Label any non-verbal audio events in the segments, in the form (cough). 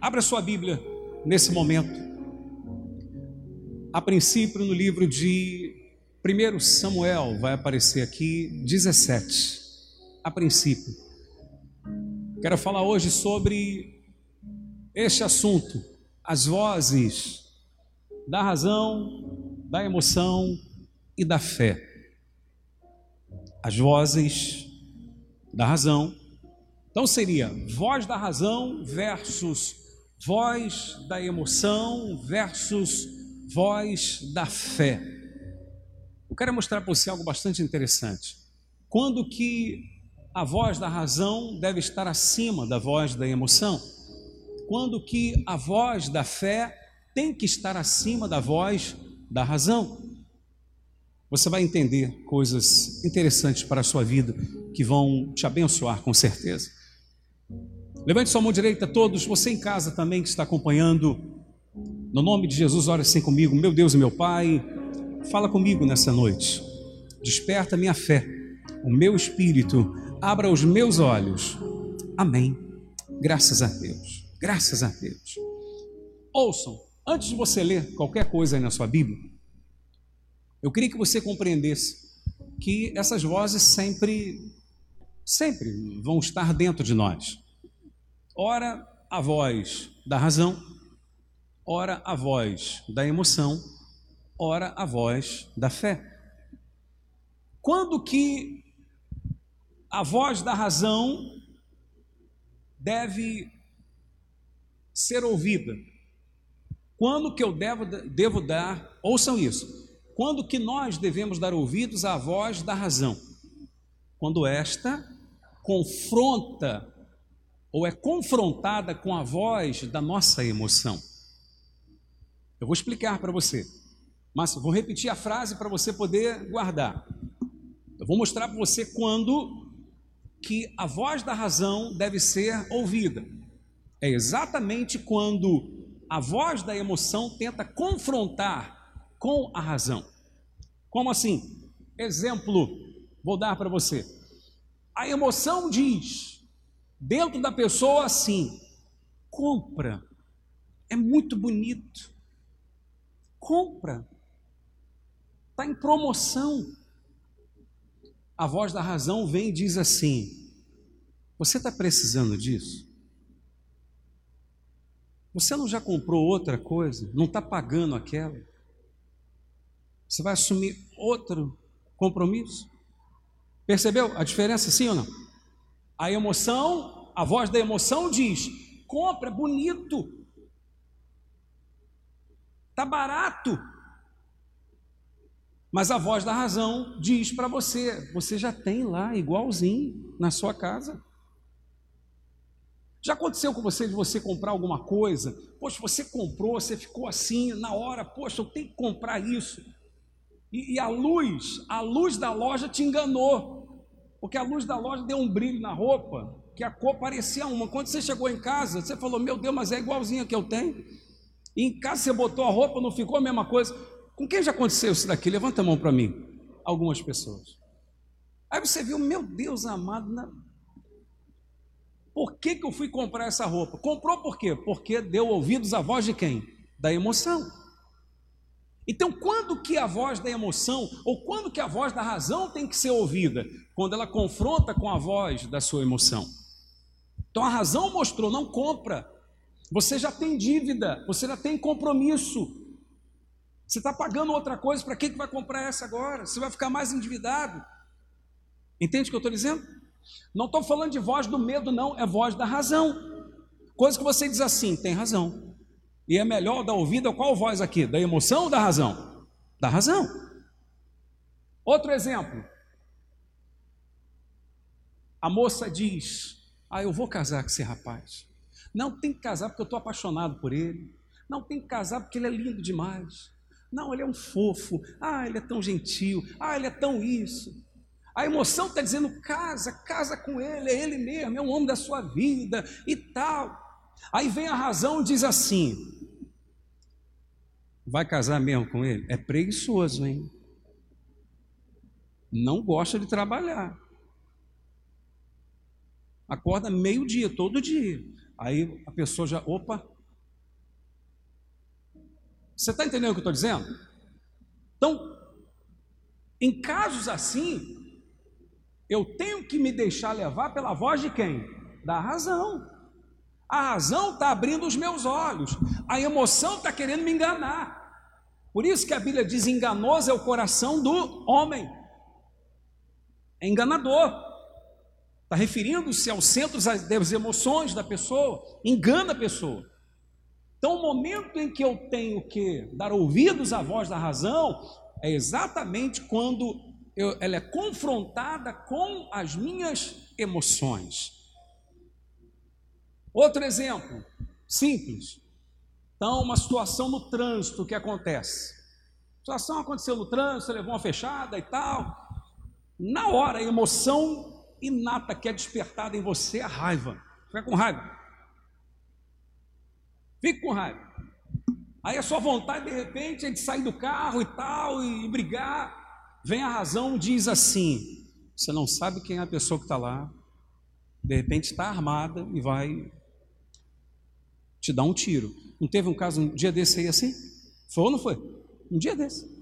Abra sua Bíblia nesse momento. A princípio, no livro de 1 Samuel, vai aparecer aqui 17. A princípio. Quero falar hoje sobre este assunto, as vozes da razão, da emoção e da fé. As vozes da razão. Então seria voz da razão versus voz da emoção versus voz da fé. Eu quero mostrar para você algo bastante interessante. Quando que a voz da razão deve estar acima da voz da emoção? Quando que a voz da fé tem que estar acima da voz da razão? Você vai entender coisas interessantes para a sua vida que vão te abençoar com certeza. Levante sua mão direita, todos, você em casa também que está acompanhando. No nome de Jesus, ore assim comigo, meu Deus e meu Pai, fala comigo nessa noite. Desperta minha fé, o meu espírito, abra os meus olhos. Amém. Graças a Deus. Graças a Deus. Ouçam, antes de você ler qualquer coisa aí na sua Bíblia, eu queria que você compreendesse que essas vozes sempre, sempre vão estar dentro de nós ora a voz da razão, ora a voz da emoção, ora a voz da fé. Quando que a voz da razão deve ser ouvida? Quando que eu devo, devo dar, ouçam isso, quando que nós devemos dar ouvidos à voz da razão? Quando esta confronta ou é confrontada com a voz da nossa emoção. Eu vou explicar para você, mas vou repetir a frase para você poder guardar. Eu vou mostrar para você quando que a voz da razão deve ser ouvida. É exatamente quando a voz da emoção tenta confrontar com a razão. Como assim? Exemplo, vou dar para você. A emoção diz: dentro da pessoa assim: compra, é muito bonito, compra, está em promoção. A voz da razão vem e diz assim: Você está precisando disso? Você não já comprou outra coisa? Não está pagando aquela? Você vai assumir outro compromisso? Percebeu a diferença, sim ou não? A emoção, a voz da emoção diz: compra, é bonito, tá barato. Mas a voz da razão diz para você: você já tem lá igualzinho na sua casa. Já aconteceu com você de você comprar alguma coisa? Poxa, você comprou, você ficou assim na hora, poxa, eu tenho que comprar isso. E, e a luz, a luz da loja te enganou porque a luz da loja deu um brilho na roupa, que a cor parecia uma. Quando você chegou em casa, você falou: Meu Deus, mas é igualzinha que eu tenho. E em casa você botou a roupa, não ficou a mesma coisa. Com quem já aconteceu isso daqui? Levanta a mão para mim. Algumas pessoas. Aí você viu, meu Deus amado, na... por que, que eu fui comprar essa roupa? Comprou por quê? Porque deu ouvidos à voz de quem? Da emoção. Então, quando que a voz da emoção ou quando que a voz da razão tem que ser ouvida? Quando ela confronta com a voz da sua emoção. Então, a razão mostrou, não compra. Você já tem dívida, você já tem compromisso. Você está pagando outra coisa, para que, que vai comprar essa agora? Você vai ficar mais endividado. Entende o que eu estou dizendo? Não estou falando de voz do medo, não, é voz da razão. Coisa que você diz assim, tem razão. E é melhor dar ouvido a qual voz aqui? Da emoção ou da razão? Da razão. Outro exemplo. A moça diz: Ah, eu vou casar com esse rapaz. Não tem que casar porque eu estou apaixonado por ele. Não tem que casar porque ele é lindo demais. Não, ele é um fofo. Ah, ele é tão gentil. Ah, ele é tão isso. A emoção está dizendo: casa, casa com ele, é ele mesmo, é o homem da sua vida e tal. Aí vem a razão e diz assim: Vai casar mesmo com ele? É preguiçoso, hein? Não gosta de trabalhar. Acorda meio-dia, todo dia. Aí a pessoa já, opa. Você está entendendo o que eu estou dizendo? Então, em casos assim, eu tenho que me deixar levar pela voz de quem? Da razão. A razão está abrindo os meus olhos, a emoção está querendo me enganar. Por isso que a Bíblia diz: enganoso é o coração do homem, é enganador. Está referindo-se ao centro das emoções da pessoa, engana a pessoa. Então, o momento em que eu tenho que dar ouvidos à voz da razão é exatamente quando eu, ela é confrontada com as minhas emoções. Outro exemplo, simples. Então, uma situação no trânsito que acontece. A situação aconteceu no trânsito, levou uma fechada e tal. Na hora, a emoção inata que é despertada em você é a raiva. Fica com raiva. Fica com raiva. Aí a sua vontade, de repente, é de sair do carro e tal, e, e brigar. Vem a razão, diz assim: você não sabe quem é a pessoa que está lá. De repente está armada e vai te dar um tiro. Não teve um caso um dia desse aí assim? Foi ou não foi? Um dia desse.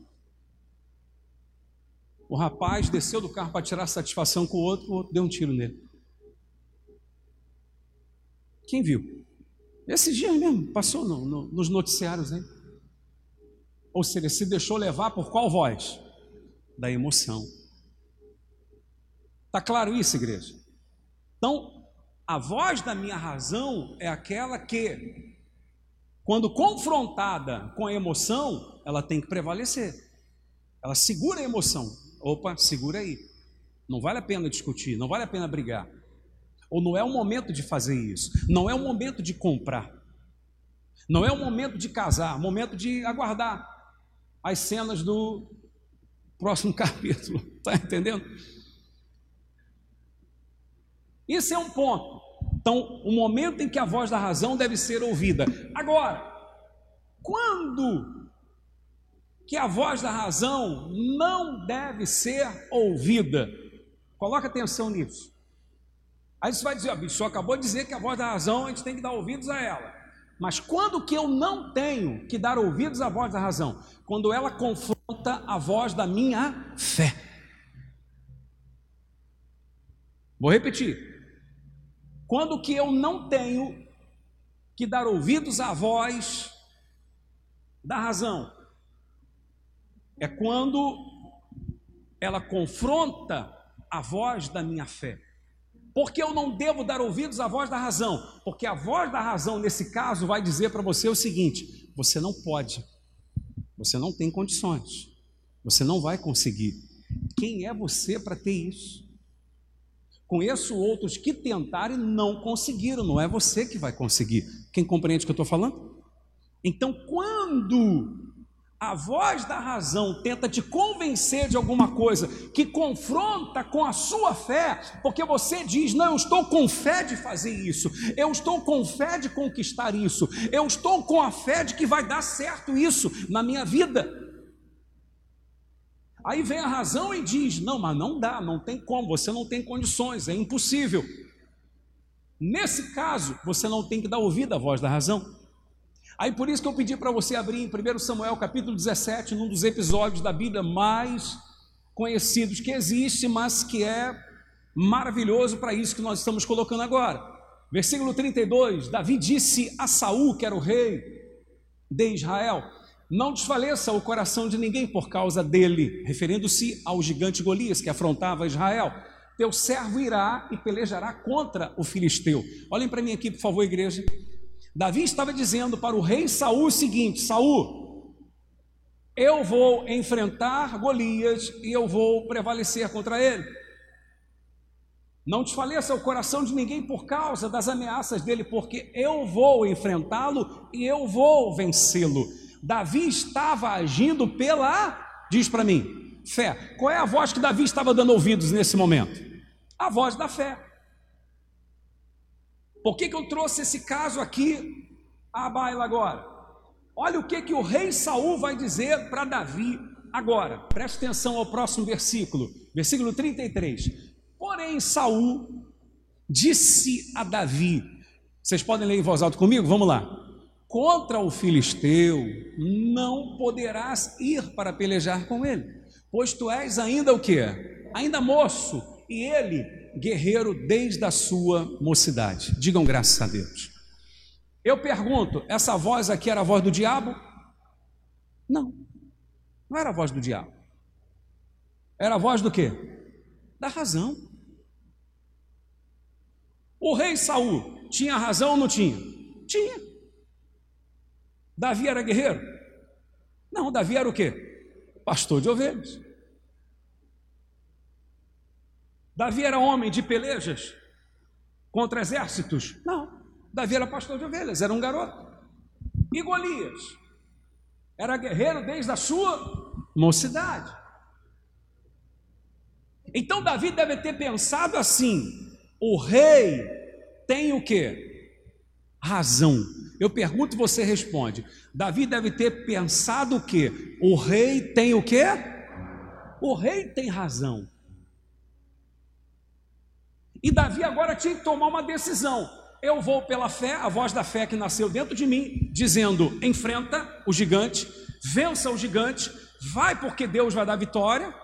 O rapaz desceu do carro para tirar satisfação com o outro, o outro deu um tiro nele. Quem viu? Esse dia mesmo, passou no, no, nos noticiários, hein? Ou seja, se deixou levar por qual voz? Da emoção. Está claro isso, igreja? Então, a voz da minha razão é aquela que, quando confrontada com a emoção, ela tem que prevalecer. Ela segura a emoção. Opa, segura aí. Não vale a pena discutir, não vale a pena brigar. Ou não é o momento de fazer isso. Não é o momento de comprar. Não é o momento de casar, é momento de aguardar as cenas do próximo (laughs) capítulo. Está entendendo? Isso é um ponto. Então, o momento em que a voz da razão deve ser ouvida. Agora, quando que a voz da razão não deve ser ouvida. Coloca atenção nisso. Aí você vai dizer, ó, bicho, acabou de dizer que a voz da razão a gente tem que dar ouvidos a ela. Mas quando que eu não tenho que dar ouvidos à voz da razão? Quando ela confronta a voz da minha fé. Vou repetir. Quando que eu não tenho que dar ouvidos à voz da razão? é quando ela confronta a voz da minha fé. Porque eu não devo dar ouvidos à voz da razão? Porque a voz da razão, nesse caso, vai dizer para você o seguinte: você não pode, você não tem condições, você não vai conseguir. Quem é você para ter isso? Conheço outros que tentaram e não conseguiram, não é você que vai conseguir. Quem compreende o que eu estou falando? Então, quando a voz da razão tenta te convencer de alguma coisa que confronta com a sua fé, porque você diz: Não, eu estou com fé de fazer isso, eu estou com fé de conquistar isso, eu estou com a fé de que vai dar certo isso na minha vida. Aí vem a razão e diz: Não, mas não dá, não tem como, você não tem condições, é impossível. Nesse caso, você não tem que dar ouvido à voz da razão. Aí por isso que eu pedi para você abrir em 1 Samuel capítulo 17, num dos episódios da Bíblia mais conhecidos que existe, mas que é maravilhoso para isso que nós estamos colocando agora. Versículo 32, Davi disse a Saul, que era o rei de Israel: Não desfaleça o coração de ninguém por causa dele, referindo-se ao gigante Golias que afrontava Israel. Teu servo irá e pelejará contra o filisteu. Olhem para mim aqui, por favor, igreja. Davi estava dizendo para o rei Saul o seguinte: Saul, eu vou enfrentar Golias e eu vou prevalecer contra ele. Não desfaleça o coração de ninguém por causa das ameaças dele, porque eu vou enfrentá-lo e eu vou vencê-lo. Davi estava agindo pela, diz para mim, fé. Qual é a voz que Davi estava dando ouvidos nesse momento? A voz da fé. Por que, que eu trouxe esse caso aqui à baila agora? Olha o que, que o rei Saul vai dizer para Davi agora. Preste atenção ao próximo versículo, versículo 33. Porém, Saul disse a Davi: Vocês podem ler em voz alta comigo? Vamos lá. Contra o filisteu não poderás ir para pelejar com ele, pois tu és ainda o que? Ainda moço, e ele guerreiro desde a sua mocidade. Digam graças a Deus. Eu pergunto, essa voz aqui era a voz do diabo? Não, não era a voz do diabo. Era a voz do quê? Da razão. O rei Saul tinha razão ou não tinha? Tinha. Davi era guerreiro? Não, Davi era o quê? Pastor de ovelhas. Davi era homem de pelejas contra exércitos? Não. Davi era pastor de ovelhas, era um garoto. E Golias? Era guerreiro desde a sua mocidade. Então Davi deve ter pensado assim: o rei tem o que? Razão. Eu pergunto você responde. Davi deve ter pensado o que? O rei tem o que? O rei tem razão. E Davi agora tinha que tomar uma decisão. Eu vou pela fé, a voz da fé que nasceu dentro de mim, dizendo: enfrenta o gigante, vença o gigante, vai porque Deus vai dar vitória,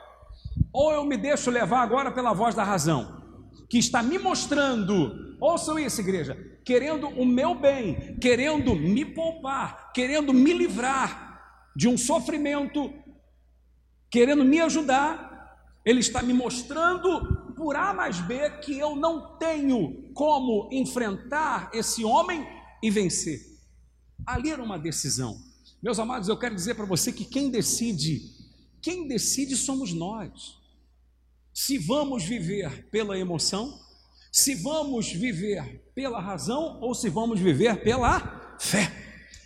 ou eu me deixo levar agora pela voz da razão, que está me mostrando, ouçam isso, igreja, querendo o meu bem, querendo me poupar, querendo me livrar de um sofrimento, querendo me ajudar, ele está me mostrando por A mais B que eu não tenho como enfrentar esse homem e vencer. Ali era uma decisão. Meus amados, eu quero dizer para você que quem decide, quem decide somos nós. Se vamos viver pela emoção, se vamos viver pela razão ou se vamos viver pela fé.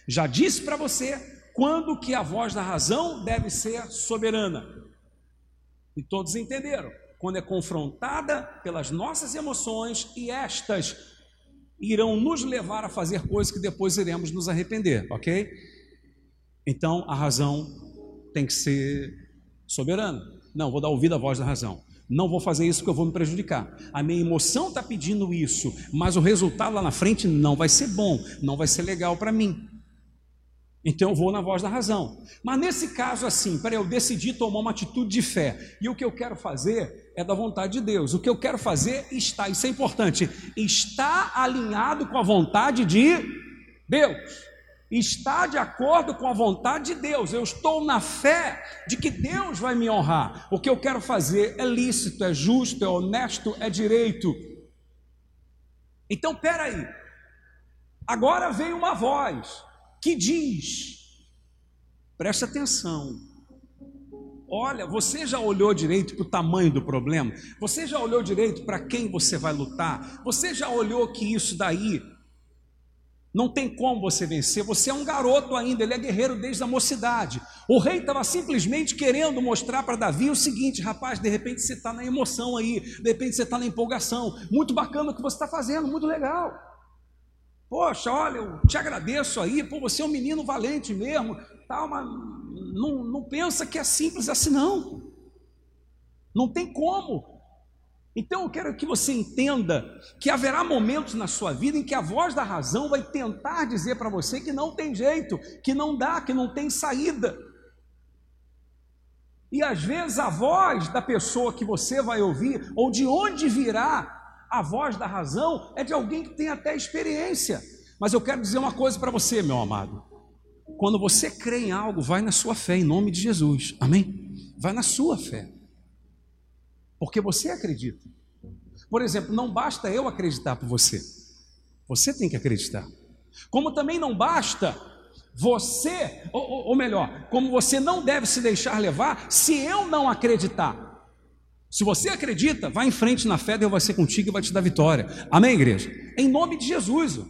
Já disse para você quando que a voz da razão deve ser soberana. E todos entenderam quando é confrontada pelas nossas emoções e estas irão nos levar a fazer coisas que depois iremos nos arrepender, ok? Então a razão tem que ser soberana. Não, vou dar ouvido à voz da razão. Não vou fazer isso porque eu vou me prejudicar. A minha emoção está pedindo isso, mas o resultado lá na frente não vai ser bom, não vai ser legal para mim. Então eu vou na voz da razão. Mas nesse caso, assim, para eu decidir tomar uma atitude de fé, e o que eu quero fazer é da vontade de Deus. O que eu quero fazer está, isso é importante, está alinhado com a vontade de Deus. Está de acordo com a vontade de Deus. Eu estou na fé de que Deus vai me honrar. O que eu quero fazer é lícito, é justo, é honesto, é direito. Então, peraí. Agora vem uma voz que diz: preste atenção. Olha, você já olhou direito para o tamanho do problema? Você já olhou direito para quem você vai lutar? Você já olhou que isso daí não tem como você vencer? Você é um garoto ainda, ele é guerreiro desde a mocidade. O rei estava simplesmente querendo mostrar para Davi o seguinte: rapaz, de repente você está na emoção aí, de repente você está na empolgação. Muito bacana o que você está fazendo, muito legal. Poxa, olha, eu te agradeço aí, pô, você é um menino valente mesmo, tal, mas não, não pensa que é simples assim, não. Não tem como. Então eu quero que você entenda que haverá momentos na sua vida em que a voz da razão vai tentar dizer para você que não tem jeito, que não dá, que não tem saída. E às vezes a voz da pessoa que você vai ouvir, ou de onde virá a voz da razão é de alguém que tem até experiência. Mas eu quero dizer uma coisa para você, meu amado. Quando você crê em algo, vai na sua fé, em nome de Jesus. Amém? Vai na sua fé. Porque você acredita. Por exemplo, não basta eu acreditar por você. Você tem que acreditar. Como também não basta você, ou, ou melhor, como você não deve se deixar levar se eu não acreditar. Se você acredita, vá em frente na fé, Deus vai ser contigo e vai te dar vitória. Amém, igreja? Em nome de Jesus.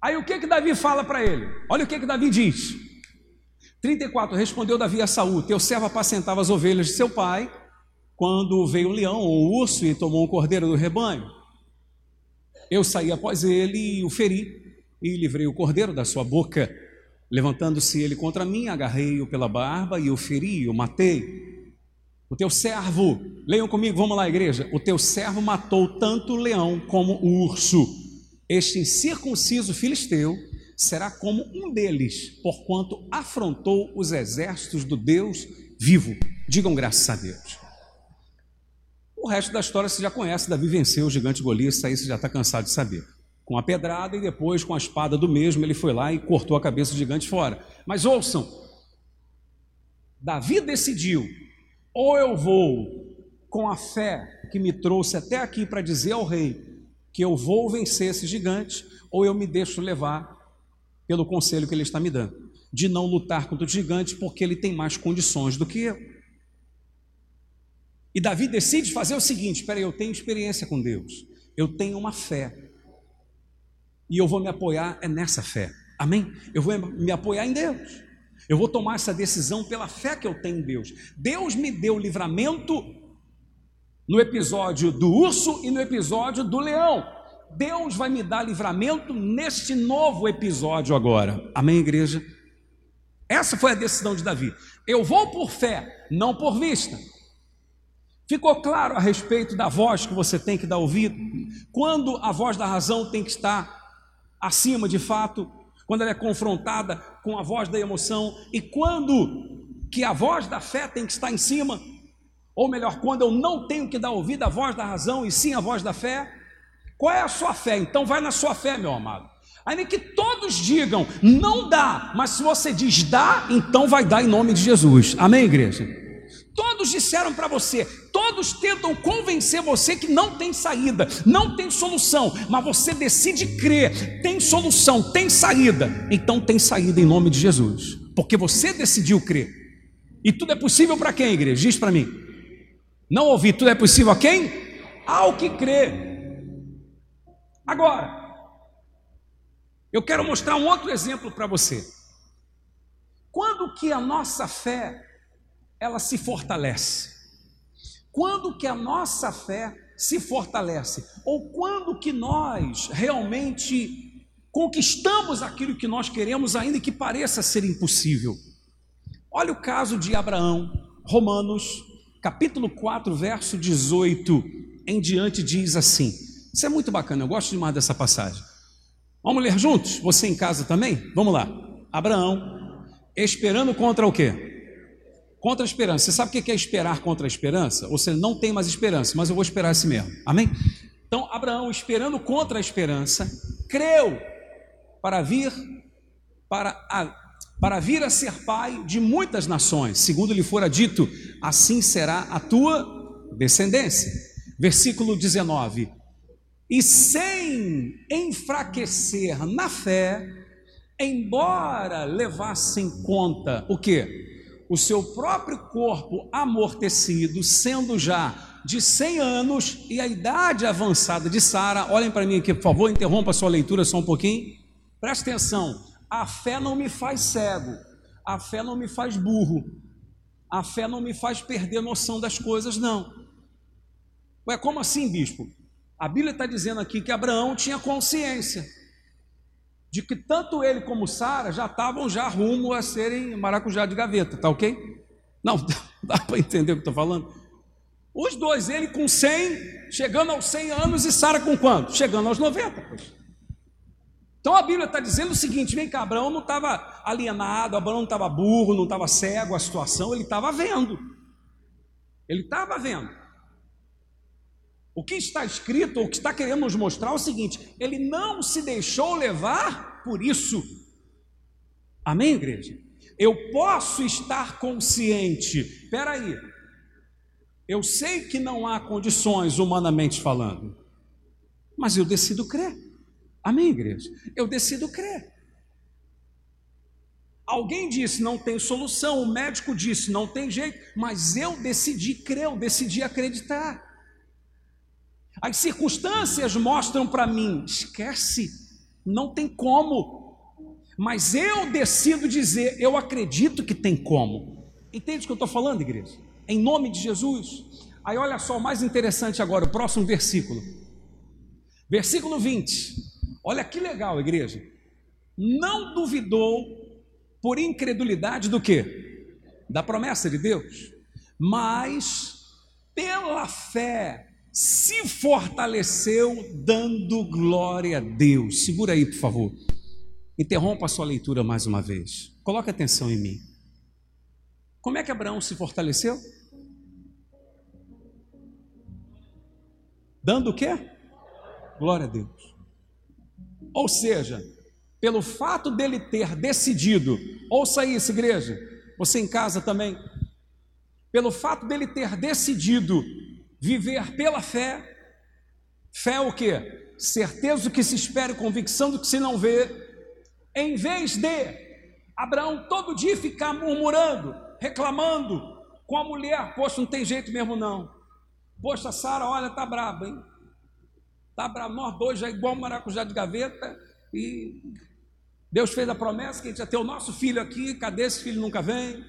Aí o que que Davi fala para ele? Olha o que que Davi diz. 34, respondeu Davi a Saul, teu servo apacentava as ovelhas de seu pai, quando veio um leão ou um urso e tomou um cordeiro do rebanho. Eu saí após ele e o feri, e livrei o cordeiro da sua boca. Levantando-se ele contra mim, agarrei-o pela barba e o feri, o matei. O teu servo, leiam comigo, vamos lá, igreja. O teu servo matou tanto o leão como o urso. Este incircunciso filisteu será como um deles, porquanto afrontou os exércitos do Deus vivo. Digam graças a Deus. O resto da história você já conhece: Davi venceu o gigante Golias, isso aí você já está cansado de saber. Com a pedrada e depois com a espada do mesmo, ele foi lá e cortou a cabeça do gigante fora. Mas ouçam, Davi decidiu: ou eu vou com a fé que me trouxe até aqui para dizer ao rei que eu vou vencer esse gigante, ou eu me deixo levar pelo conselho que ele está me dando, de não lutar contra o gigante, porque ele tem mais condições do que eu. E Davi decide fazer o seguinte: espera eu tenho experiência com Deus, eu tenho uma fé, e eu vou me apoiar é nessa fé, amém? Eu vou me apoiar em Deus, eu vou tomar essa decisão pela fé que eu tenho em Deus. Deus me deu livramento no episódio do urso e no episódio do leão. Deus vai me dar livramento neste novo episódio agora. Amém, igreja? Essa foi a decisão de Davi. Eu vou por fé, não por vista. Ficou claro a respeito da voz que você tem que dar ouvido? Quando a voz da razão tem que estar acima de fato, quando ela é confrontada com a voz da emoção, e quando que a voz da fé tem que estar em cima, ou melhor, quando eu não tenho que dar ouvido à voz da razão e sim à voz da fé, qual é a sua fé? Então vai na sua fé, meu amado. Ainda que todos digam, não dá, mas se você diz dá, então vai dar em nome de Jesus. Amém, igreja? Todos disseram para você, todos tentam convencer você que não tem saída, não tem solução, mas você decide crer, tem solução, tem saída. Então tem saída em nome de Jesus, porque você decidiu crer. E tudo é possível para quem, igreja? Diz para mim. Não ouvi, tudo é possível a quem? Ao que crê. Agora, eu quero mostrar um outro exemplo para você. Quando que a nossa fé ela se fortalece? Quando que a nossa fé se fortalece? Ou quando que nós realmente conquistamos aquilo que nós queremos, ainda que pareça ser impossível? Olha o caso de Abraão, Romanos, capítulo 4, verso 18 em diante diz assim: isso é muito bacana, eu gosto demais dessa passagem. Vamos ler juntos? Você em casa também? Vamos lá. Abraão, esperando contra o quê? Contra a esperança. Você sabe o que é esperar contra a esperança? Ou não tem mais esperança, mas eu vou esperar esse mesmo. Amém? Então, Abraão, esperando contra a esperança, creu para vir para a, para vir a ser pai de muitas nações, segundo lhe fora dito, assim será a tua descendência. Versículo 19: e sem enfraquecer na fé, embora levasse em conta o que? O seu próprio corpo amortecido, sendo já de 100 anos e a idade avançada de Sara. Olhem para mim aqui, por favor, interrompa a sua leitura só um pouquinho. Preste atenção. A fé não me faz cego, a fé não me faz burro, a fé não me faz perder noção das coisas, não. Ué, como assim, bispo? A Bíblia está dizendo aqui que Abraão tinha consciência de que tanto ele como Sara já estavam já rumo a serem maracujá de gaveta, tá ok? Não, (laughs) dá para entender o que estou falando? Os dois, ele com 100, chegando aos 100 anos, e Sara com quanto? Chegando aos 90. Pois. Então a Bíblia está dizendo o seguinte: vem cá, Abraão não estava alienado, Abraão não estava burro, não estava cego a situação, ele estava vendo. Ele estava vendo. O que está escrito, o que está querendo nos mostrar é o seguinte: ele não se deixou levar por isso. Amém, igreja? Eu posso estar consciente, peraí, eu sei que não há condições humanamente falando, mas eu decido crer. Amém, igreja? Eu decido crer. Alguém disse não tem solução, o médico disse não tem jeito, mas eu decidi crer, eu decidi acreditar. As circunstâncias mostram para mim, esquece, não tem como. Mas eu decido dizer, eu acredito que tem como. Entende o que eu estou falando, igreja? Em nome de Jesus. Aí olha só, o mais interessante agora, o próximo versículo. Versículo 20. Olha que legal, igreja. Não duvidou por incredulidade do que? Da promessa de Deus. Mas pela fé se fortaleceu dando glória a Deus. Segura aí, por favor. Interrompa a sua leitura mais uma vez. Coloque atenção em mim. Como é que Abraão se fortaleceu? Dando o quê? Glória a Deus. Ou seja, pelo fato dele ter decidido, ouça isso, igreja, você em casa também, pelo fato dele ter decidido viver pela fé, fé o que? Certeza do que se espera e convicção do que se não vê, em vez de Abraão todo dia ficar murmurando, reclamando com a mulher, poxa, não tem jeito mesmo não. Poxa, Sara, olha, tá braba, hein? Tá brava, nós dois já igual maracujá de gaveta e Deus fez a promessa que a gente ia ter o nosso filho aqui, cadê esse filho nunca vem?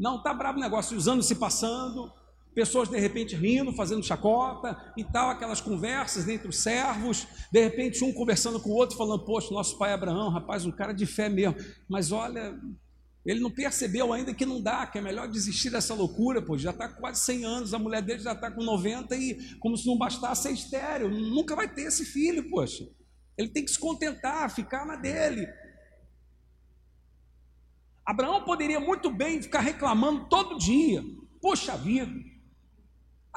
Não, tá bravo o negócio, os anos se passando, pessoas de repente rindo, fazendo chacota e tal, aquelas conversas entre os servos, de repente um conversando com o outro, falando, poxa, nosso pai Abraão, rapaz, um cara de fé mesmo, mas olha, ele não percebeu ainda que não dá, que é melhor desistir dessa loucura, pô, já está com quase 100 anos, a mulher dele já está com 90 e como se não bastasse ser estéreo, nunca vai ter esse filho, poxa. Ele tem que se contentar, ficar na dele. Abraão poderia muito bem ficar reclamando todo dia. Poxa vida,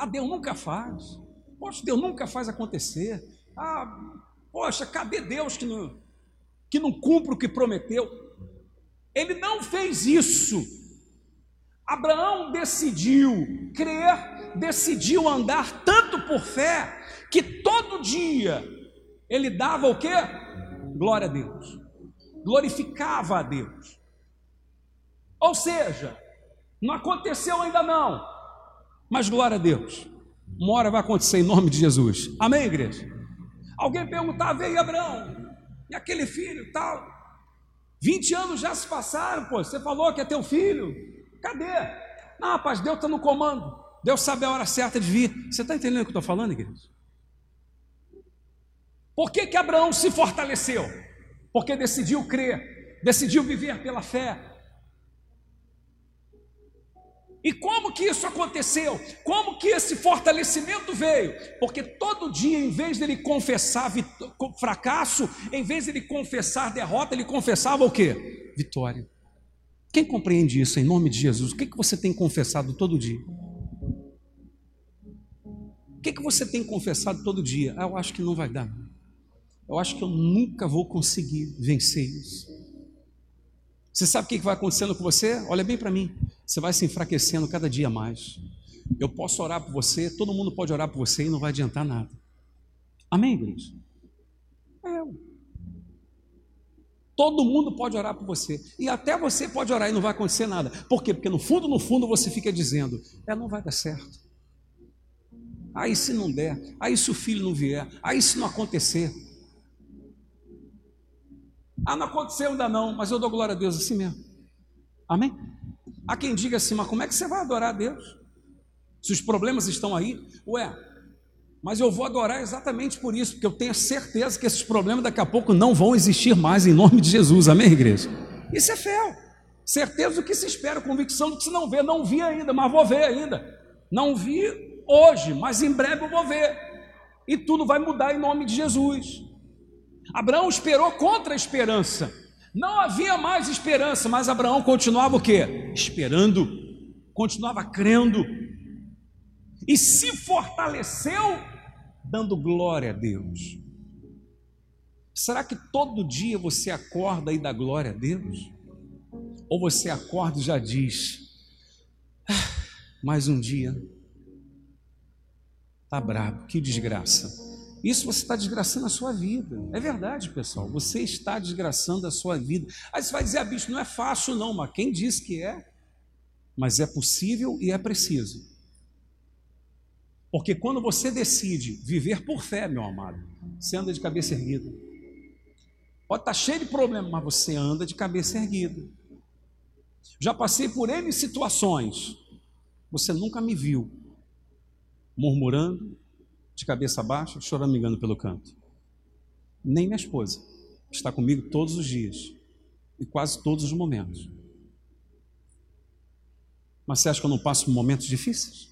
ah, Deus nunca faz. Poxa, Deus nunca faz acontecer. Ah, poxa, cadê Deus que não, que não cumpre o que prometeu? Ele não fez isso. Abraão decidiu crer, decidiu andar tanto por fé, que todo dia ele dava o quê? Glória a Deus. Glorificava a Deus. Ou seja, não aconteceu ainda não, mas glória a Deus. Uma hora vai acontecer em nome de Jesus. Amém, igreja? Alguém perguntava, veio Abraão, e aquele filho tal. 20 anos já se passaram, pô. Você falou que é teu filho. Cadê? Não, rapaz, Deus está no comando. Deus sabe a hora certa de vir. Você está entendendo o que eu estou falando, igreja? Por que, que Abraão se fortaleceu? Porque decidiu crer, decidiu viver pela fé, e como que isso aconteceu? Como que esse fortalecimento veio? Porque todo dia, em vez dele confessar fracasso, em vez dele confessar derrota, ele confessava o quê? Vitória. Quem compreende isso em nome de Jesus? O que, que você tem confessado todo dia? O que, que você tem confessado todo dia? Ah, eu acho que não vai dar. Eu acho que eu nunca vou conseguir vencer isso. Você sabe o que vai acontecendo com você? Olha bem para mim. Você vai se enfraquecendo cada dia mais. Eu posso orar por você, todo mundo pode orar por você e não vai adiantar nada. Amém, igreja? É. Todo mundo pode orar por você. E até você pode orar e não vai acontecer nada. Por quê? Porque no fundo, no fundo, você fica dizendo: é, não vai dar certo. Aí se não der, aí se o filho não vier, aí se não acontecer. Ah, não aconteceu ainda não, mas eu dou glória a Deus assim mesmo. Amém? Há quem diga assim, mas como é que você vai adorar a Deus? Se os problemas estão aí, ué, mas eu vou adorar exatamente por isso, porque eu tenho certeza que esses problemas daqui a pouco não vão existir mais em nome de Jesus, amém, igreja? Isso é fé, certeza do que se espera, convicção do que se não vê, não vi ainda, mas vou ver ainda, não vi hoje, mas em breve eu vou ver, e tudo vai mudar em nome de Jesus. Abraão esperou contra a esperança. Não havia mais esperança, mas Abraão continuava o quê? Esperando, continuava crendo e se fortaleceu dando glória a Deus. Será que todo dia você acorda e dá glória a Deus? Ou você acorda e já diz: ah, mais um dia, tá brabo, que desgraça. Isso você está desgraçando a sua vida. É verdade, pessoal. Você está desgraçando a sua vida. Aí você vai dizer, ah, bicho, não é fácil, não, mas quem diz que é? Mas é possível e é preciso. Porque quando você decide viver por fé, meu amado, você anda de cabeça erguida. Pode estar cheio de problemas, mas você anda de cabeça erguida. Já passei por N situações. Você nunca me viu murmurando, de cabeça baixa, chorando me engano pelo canto. Nem minha esposa está comigo todos os dias e quase todos os momentos. Mas você acha que eu não passo momentos difíceis?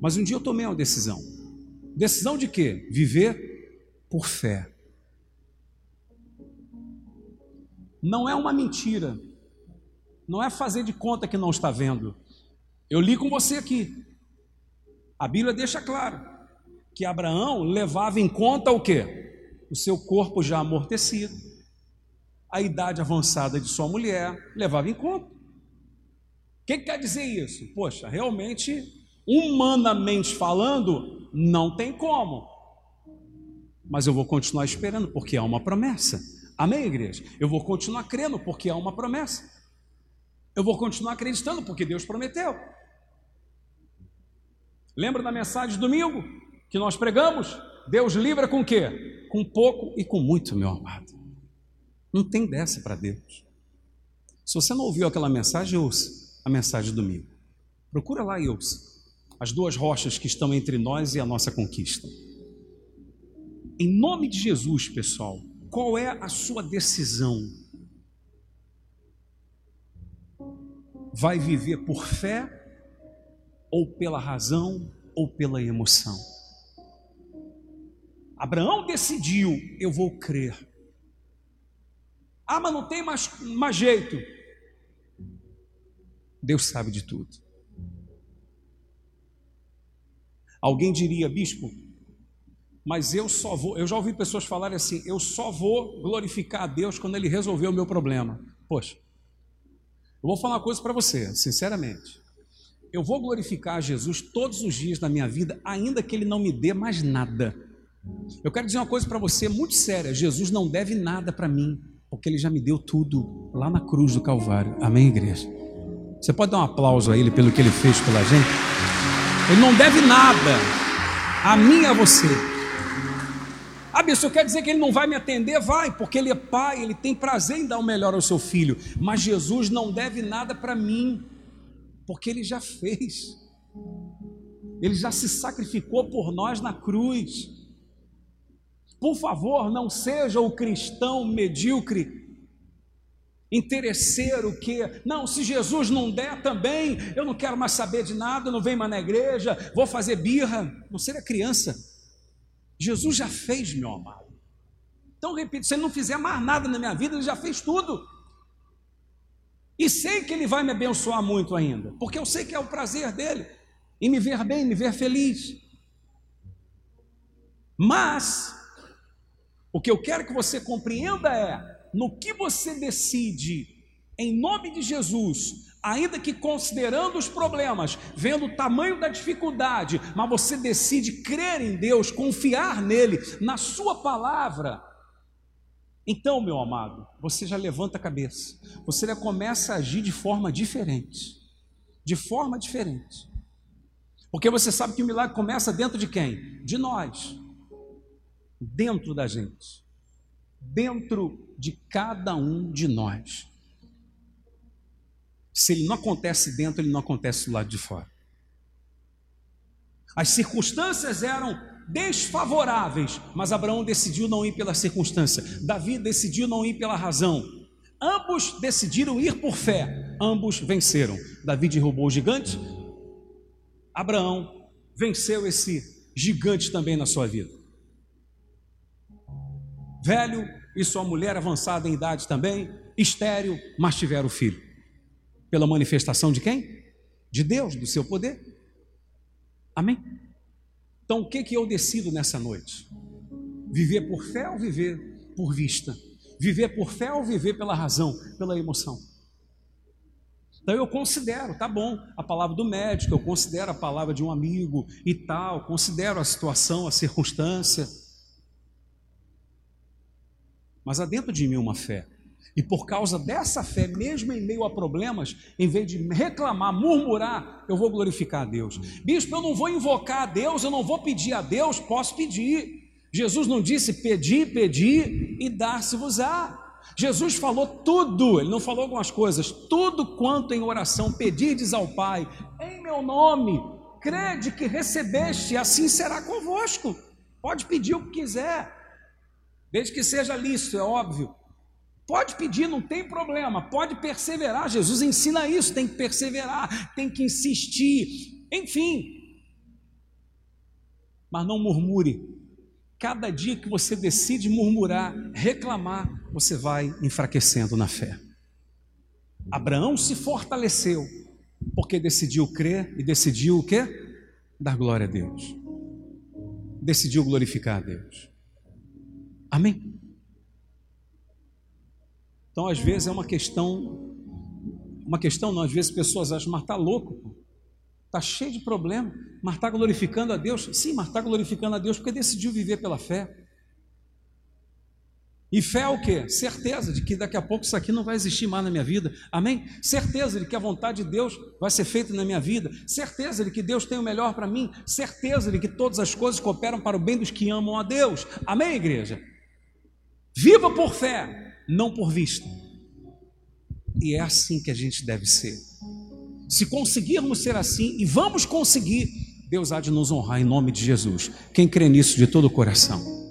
Mas um dia eu tomei uma decisão. Decisão de quê? Viver por fé. Não é uma mentira. Não é fazer de conta que não está vendo. Eu li com você aqui. A Bíblia deixa claro que Abraão levava em conta o quê? O seu corpo já amortecido, a idade avançada de sua mulher, levava em conta. O que, que quer dizer isso? Poxa, realmente, humanamente falando, não tem como. Mas eu vou continuar esperando, porque há uma promessa. Amém, igreja? Eu vou continuar crendo, porque há uma promessa. Eu vou continuar acreditando, porque Deus prometeu. Lembra da mensagem de domingo que nós pregamos? Deus livra com quê? Com pouco e com muito, meu amado. Não tem dessa para Deus. Se você não ouviu aquela mensagem, ouça a mensagem do domingo. Procura lá e ouça. As duas rochas que estão entre nós e a nossa conquista. Em nome de Jesus, pessoal, qual é a sua decisão? Vai viver por fé ou pela razão ou pela emoção? Abraão decidiu, eu vou crer. Ah, mas não tem mais, mais jeito. Deus sabe de tudo. Alguém diria, bispo, mas eu só vou, eu já ouvi pessoas falarem assim, eu só vou glorificar a Deus quando Ele resolver o meu problema. Poxa, eu vou falar uma coisa para você, sinceramente. Eu vou glorificar a Jesus todos os dias da minha vida, ainda que Ele não me dê mais nada. Eu quero dizer uma coisa para você muito séria: Jesus não deve nada para mim, porque Ele já me deu tudo lá na cruz do Calvário. Amém, igreja? Você pode dar um aplauso a ele pelo que ele fez pela gente? Ele não deve nada a mim e a você. Ah, isso quer dizer que ele não vai me atender? Vai, porque ele é pai, ele tem prazer em dar o melhor ao seu filho. Mas Jesus não deve nada para mim, porque ele já fez. Ele já se sacrificou por nós na cruz. Por favor, não seja o cristão medíocre interesseiro que, não, se Jesus não der também, eu não quero mais saber de nada, não venho mais na igreja, vou fazer birra. Não seja criança. Jesus já fez, meu amado. Então, repito, se ele não fizer mais nada na minha vida, ele já fez tudo. E sei que ele vai me abençoar muito ainda, porque eu sei que é o prazer dele em me ver bem, me ver feliz. Mas, o que eu quero que você compreenda é: no que você decide, em nome de Jesus, ainda que considerando os problemas, vendo o tamanho da dificuldade, mas você decide crer em Deus, confiar nele, na Sua palavra. Então, meu amado, você já levanta a cabeça, você já começa a agir de forma diferente. De forma diferente. Porque você sabe que o milagre começa dentro de quem? De nós. Dentro da gente dentro de cada um de nós. Se ele não acontece dentro, ele não acontece do lado de fora. As circunstâncias eram desfavoráveis, mas Abraão decidiu não ir pela circunstância. Davi decidiu não ir pela razão. Ambos decidiram ir por fé. Ambos venceram. Davi derrubou o gigante. Abraão venceu esse gigante também na sua vida velho e sua mulher avançada em idade também, estéreo, mas tiveram filho. Pela manifestação de quem? De Deus, do seu poder. Amém? Então o que, que eu decido nessa noite? Viver por fé ou viver por vista? Viver por fé ou viver pela razão, pela emoção? Então eu considero, tá bom, a palavra do médico, eu considero a palavra de um amigo e tal, considero a situação, a circunstância, mas há dentro de mim uma fé. E por causa dessa fé, mesmo em meio a problemas, em vez de reclamar, murmurar, eu vou glorificar a Deus. Bispo, eu não vou invocar a Deus, eu não vou pedir a Deus, posso pedir. Jesus não disse pedir, pedir e dar-se-vos-á. Jesus falou tudo, ele não falou algumas coisas, tudo quanto em oração pedirdes ao Pai, em meu nome, crede que recebeste, assim será convosco. Pode pedir o que quiser desde que seja lícito, é óbvio. Pode pedir, não tem problema, pode perseverar. Jesus ensina isso, tem que perseverar, tem que insistir, enfim. mas não murmure. Cada dia que você decide murmurar, reclamar, você vai enfraquecendo na fé. Abraão se fortaleceu porque decidiu crer e decidiu o quê? Dar glória a Deus. Decidiu glorificar a Deus. Amém. Então, às vezes é uma questão, uma questão não, às vezes pessoas acham, mas está louco, está cheio de problema, mas está glorificando a Deus. Sim, mas está glorificando a Deus porque decidiu viver pela fé. E fé é o quê? Certeza de que daqui a pouco isso aqui não vai existir mais na minha vida. Amém? Certeza de que a vontade de Deus vai ser feita na minha vida. Certeza de que Deus tem o melhor para mim. Certeza de que todas as coisas cooperam para o bem dos que amam a Deus. Amém, igreja? Viva por fé não por vista. E é assim que a gente deve ser. Se conseguirmos ser assim, e vamos conseguir, Deus há de nos honrar em nome de Jesus. Quem crê nisso de todo o coração?